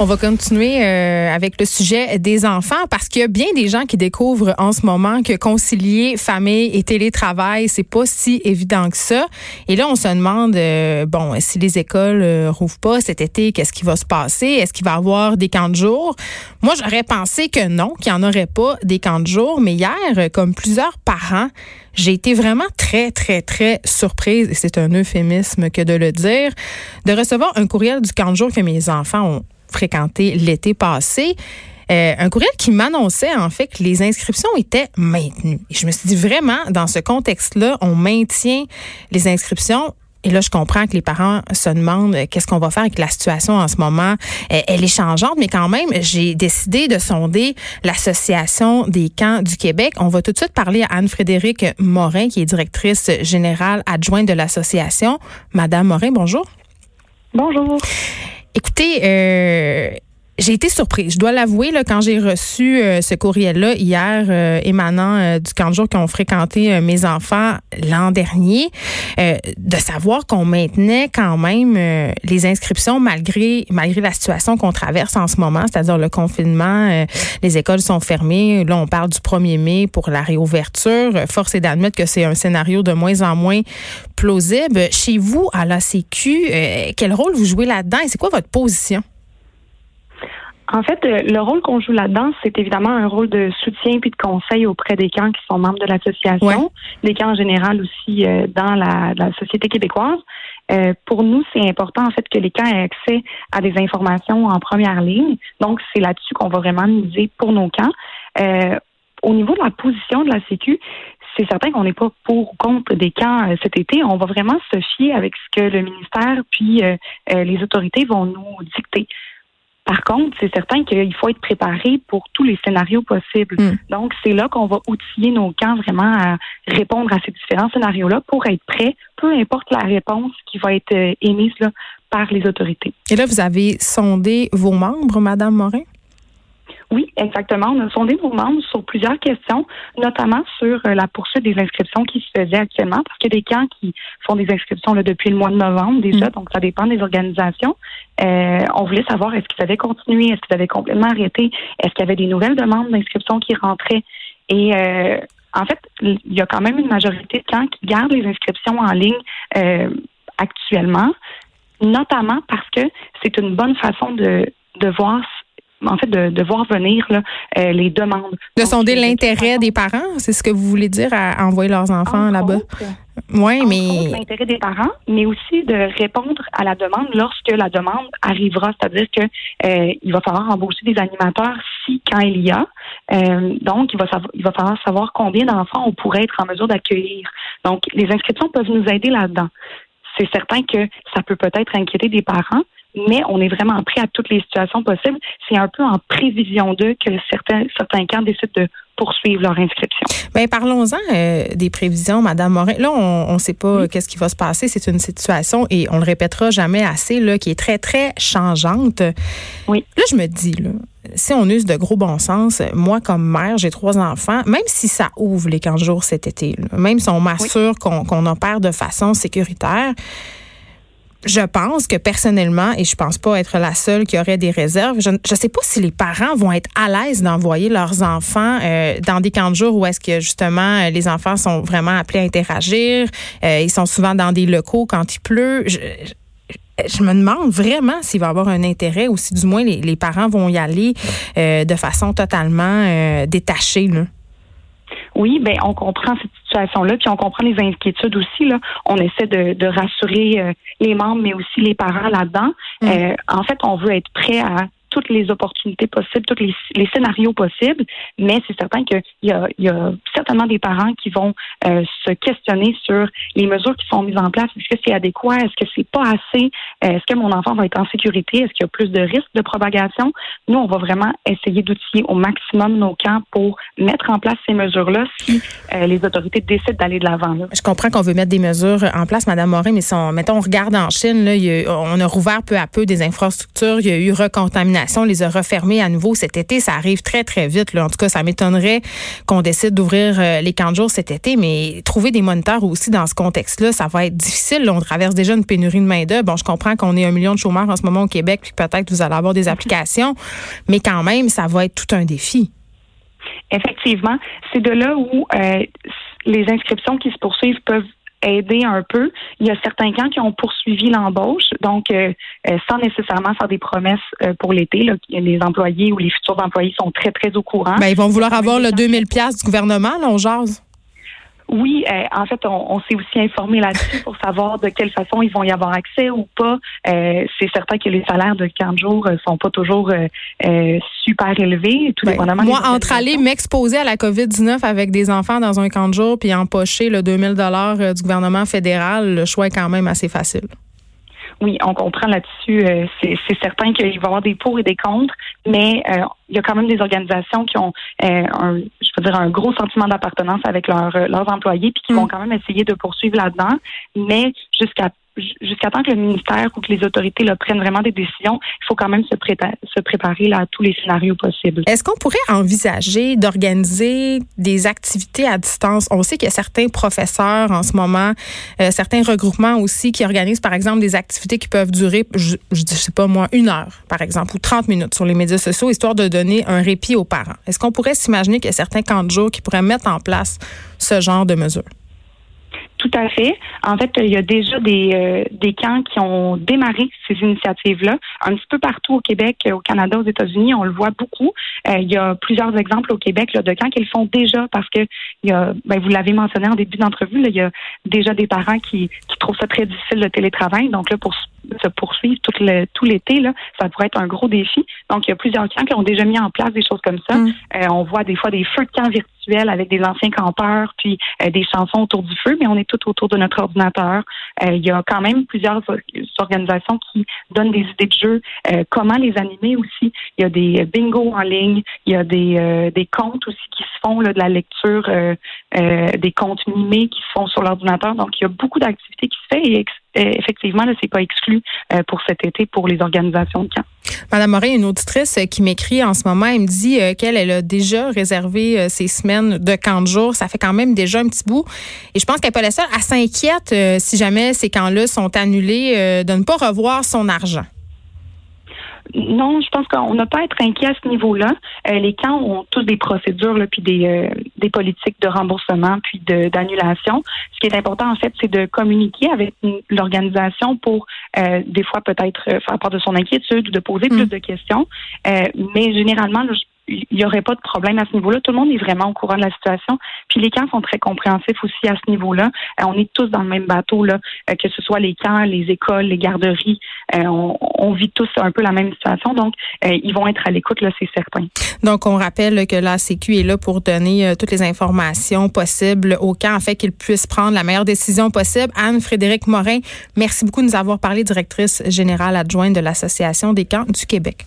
On va continuer euh, avec le sujet des enfants parce qu'il y a bien des gens qui découvrent en ce moment que concilier famille et télétravail, c'est pas si évident que ça. Et là, on se demande, euh, bon, si les écoles euh, rouvrent pas cet été, qu'est-ce qui va se passer? Est-ce qu'il va y avoir des camps de jour? Moi, j'aurais pensé que non, qu'il n'y en aurait pas des camps de jour. Mais hier, comme plusieurs parents, j'ai été vraiment très, très, très surprise, et c'est un euphémisme que de le dire, de recevoir un courriel du camp de jour que mes enfants ont fréquenté l'été passé. Euh, un courriel qui m'annonçait en fait que les inscriptions étaient maintenues. Je me suis dit vraiment, dans ce contexte-là, on maintient les inscriptions. Et là, je comprends que les parents se demandent euh, qu'est-ce qu'on va faire avec la situation en ce moment. Euh, elle est changeante, mais quand même, j'ai décidé de sonder l'Association des camps du Québec. On va tout de suite parler à Anne-Frédérique Morin, qui est directrice générale adjointe de l'association. Madame Morin, bonjour. Bonjour. Écoutez, euh, j'ai été surprise. Je dois l'avouer, là, quand j'ai reçu euh, ce courriel-là hier, euh, émanant euh, du camp de jour qu'ont fréquenté mes enfants l'an dernier, de savoir qu'on maintenait quand même les inscriptions malgré malgré la situation qu'on traverse en ce moment, c'est-à-dire le confinement, les écoles sont fermées. Là, on parle du 1er mai pour la réouverture. Force est d'admettre que c'est un scénario de moins en moins plausible. Chez vous, à la Sécu, quel rôle vous jouez là-dedans et c'est quoi votre position? En fait, euh, le rôle qu'on joue là-dedans, c'est évidemment un rôle de soutien puis de conseil auprès des camps qui sont membres de l'association, des camps en général aussi euh, dans la, société québécoise. Euh, pour nous, c'est important en fait que les camps aient accès à des informations en première ligne. Donc, c'est là-dessus qu'on va vraiment miser pour nos camps. au niveau de la position de la Sécu, c'est certain qu'on n'est pas pour ou contre des camps cet été. On va vraiment se fier avec ce que le ministère puis les autorités vont nous dicter. Par contre, c'est certain qu'il faut être préparé pour tous les scénarios possibles. Hmm. Donc, c'est là qu'on va outiller nos camps vraiment à répondre à ces différents scénarios-là pour être prêts, peu importe la réponse qui va être euh, émise par les autorités. Et là, vous avez sondé vos membres, Madame Morin? Oui, exactement. On a sondé nos membres sur plusieurs questions, notamment sur euh, la poursuite des inscriptions qui se faisaient actuellement, parce qu'il y a des camps qui font des inscriptions là, depuis le mois de novembre déjà, mm. donc ça dépend des organisations. Euh, on voulait savoir est-ce qu'ils avaient continué, est-ce qu'ils avaient complètement arrêté, est-ce qu'il y avait des nouvelles demandes d'inscription qui rentraient? Et euh, en fait, il y a quand même une majorité de camps qui gardent les inscriptions en ligne euh, actuellement, notamment parce que c'est une bonne façon de, de voir en fait, de, voir venir euh, les demandes. De sonder l'intérêt des parents, c'est ce que vous voulez dire à, envoyer leurs enfants là-bas? Oui, mais. L'intérêt des parents, mais aussi de répondre à la demande lorsque la demande arrivera. C'est-à-dire que euh, il va falloir embaucher des animateurs si, quand il y a. Euh, donc, il va, il va falloir savoir combien d'enfants on pourrait être en mesure d'accueillir. Donc, les inscriptions peuvent nous aider là-dedans. C'est certain que ça peut peut-être inquiéter des parents, mais on est vraiment prêt à toutes les situations possibles. C'est un peu en prévision d'eux que certains, certains camps décident de poursuivre leur inscription. Bien, parlons-en euh, des prévisions, Madame Morin. Là, on ne sait pas qu'est-ce qui va se passer. C'est une situation, et on le répétera jamais assez, là, qui est très, très changeante. Oui. Là, je me dis, là, si on use de gros bon sens, moi, comme mère, j'ai trois enfants, même si ça ouvre les 15 jours cet été, même si on m'assure qu'on opère de façon sécuritaire, je pense que personnellement, et je pense pas être la seule qui aurait des réserves, je ne sais pas si les parents vont être à l'aise d'envoyer leurs enfants euh, dans des camps de jour où est-ce que justement euh, les enfants sont vraiment appelés à interagir. Euh, ils sont souvent dans des locaux quand il pleut. Je, me demande vraiment s'il va y avoir un intérêt ou si du moins les, les parents vont y aller de façon totalement détachée. Là. Oui, ben on comprend cette situation-là, puis on comprend les inquiétudes aussi. Là, on essaie de, de rassurer euh, les membres, mais aussi les parents là-dedans. Mm. Euh, en fait, on veut être prêt à toutes les opportunités possibles, tous les, scénarios possibles, mais c'est certain qu'il y y a certainement des parents qui vont euh, se questionner sur les mesures qui sont mises en place. Est-ce que c'est adéquat? Est-ce que c'est pas assez? Euh, est-ce que mon enfant va être en sécurité? Est-ce qu'il y a plus de risques de propagation? Nous, on va vraiment essayer d'outiller au maximum nos camps pour mettre en place ces mesures-là si euh, les autorités décident d'aller de l'avant. Je comprends qu'on veut mettre des mesures en place, Madame Morin, mais mettons, on regarde en Chine, on a rouvert peu à peu des infrastructures, il y a eu recontamination les a refermés à nouveau cet été. Ça arrive très, très vite. En tout cas, ça m'étonnerait qu'on décide d'ouvrir euh, les camps de jour cet été, mais trouver des moniteurs aussi dans ce contexte-là, ça va être difficile. on traverse déjà une pénurie de main-d'œuvre. Bon, je comprends qu'on est un million de chômeurs en ce moment au Québec, puis peut-être vous allez avoir des applications, mais quand même, ça va être tout un défi. Effectivement, c'est de là où euh, les inscriptions qui se poursuivent peuvent aider un peu. Il y a certains camps qui ont poursuivi l'embauche, donc euh, euh, sans nécessairement faire des promesses pour l'été. Les employés ou les futurs employés sont très, très au courant. Ben, ils vont vouloir avoir le 2000 pièces du gouvernement, là, on jase. Oui, euh, en fait, on, s'est aussi informé là-dessus pour savoir de quelle façon ils vont y avoir accès ou pas. Euh, c'est certain que les salaires de 15 jours euh, sont pas toujours super élevés. Tout ben, moi, entre aller m'exposer à la COVID-19 avec des enfants dans un camp de jour puis empocher le 2000 dollars du gouvernement fédéral, le choix est quand même assez facile oui, on comprend là-dessus. c'est certain qu'il va y avoir des pour et des contre, mais il y a quand même des organisations qui ont un, dire, un gros sentiment d'appartenance avec leurs employés, puis qui vont mm. quand même essayer de poursuivre là-dedans. Mais jusqu'à jusqu'à temps que le ministère ou que les autorités prennent vraiment des décisions, il faut quand même se, préparer à tous les scénarios possibles. Est-ce qu'on pourrait envisager d'organiser des activités à distance? On sait qu'il y a certains professeurs en ce moment, euh, certains regroupements aussi qui organisent, par exemple, des activités qui peuvent durer, je, je sais pas moi, une heure, par exemple, ou 30 minutes sur les médias sociaux, histoire de donner un répit aux parents. Est-ce qu'on pourrait s'imaginer qu'il y a certains camps de jour qui pourraient mettre en place ce genre de mesures? En fait, il y a déjà des, euh, des camps qui ont démarré ces initiatives-là, un petit peu partout au Québec, au Canada, aux États-Unis, on le voit beaucoup. Euh, il y a plusieurs exemples au Québec de camps qu'ils font déjà parce que ben, vous l'avez mentionné en début d'entrevue, il y a déjà des parents qui, qui trouvent ça très difficile le télétravail. Donc là, pour se poursuivre tout, le, tout l'été, là, ça pourrait être un gros défi. Donc, il y a plusieurs camps qui ont déjà mis en place des choses comme ça. Mm. Euh, on voit des fois des feux de camp virtuels avec des anciens campeurs, puis euh, des chansons autour du feu, mais on est tout autour de notre ordinateur. Euh, il y a quand même plusieurs organisations qui donnent des idées de jeu, comment les animer aussi? Il y a des bingos en ligne, il y a des, des comptes aussi qui se font là, de la lecture, des comptes mimés qui se font sur l'ordinateur. Donc, il y a beaucoup d'activités qui se font et effectivement, ce n'est pas exclu euh, pour cet été pour les organisations de camp. Madame Morin, une auditrice euh, qui m'écrit en ce moment, elle me dit euh, qu'elle elle a déjà réservé ses semaines de camp de jour. Ça fait quand même déjà un petit bout. Et je pense qu'elle n'est pas la seule. Elle s'inquiète si jamais ces camps-là sont annulés de ne pas revoir son argent. Non, je pense qu'on n'a pas à être inquiet à ce niveau-là. Euh, les camps ont tous des procédures, là, puis des, euh, des politiques de remboursement, puis d'annulation. Ce qui est important, en fait, c'est de communiquer avec l'organisation pour, euh, des fois, peut-être faire part de son inquiétude ou de poser plus mm. de questions. mais généralement, je il n'y aurait pas de problème à ce niveau-là. Tout le monde est vraiment au courant de la situation. Puis les camps sont très compréhensifs aussi à ce niveau-là. Euh, on est tous dans le même bateau, là, euh, que ce soit les camps, les écoles, les garderies. Euh, on, vit tous un peu la même situation. Donc, ils vont être à l'écoute, là, c'est certain. Donc, on rappelle que la Sécu est là pour donner toutes les informations possibles aux camps afin qu'ils puissent prendre la meilleure décision possible. Anne-Frédéric Morin, merci beaucoup de nous avoir parlé, directrice générale adjointe de l'Association des camps du Québec.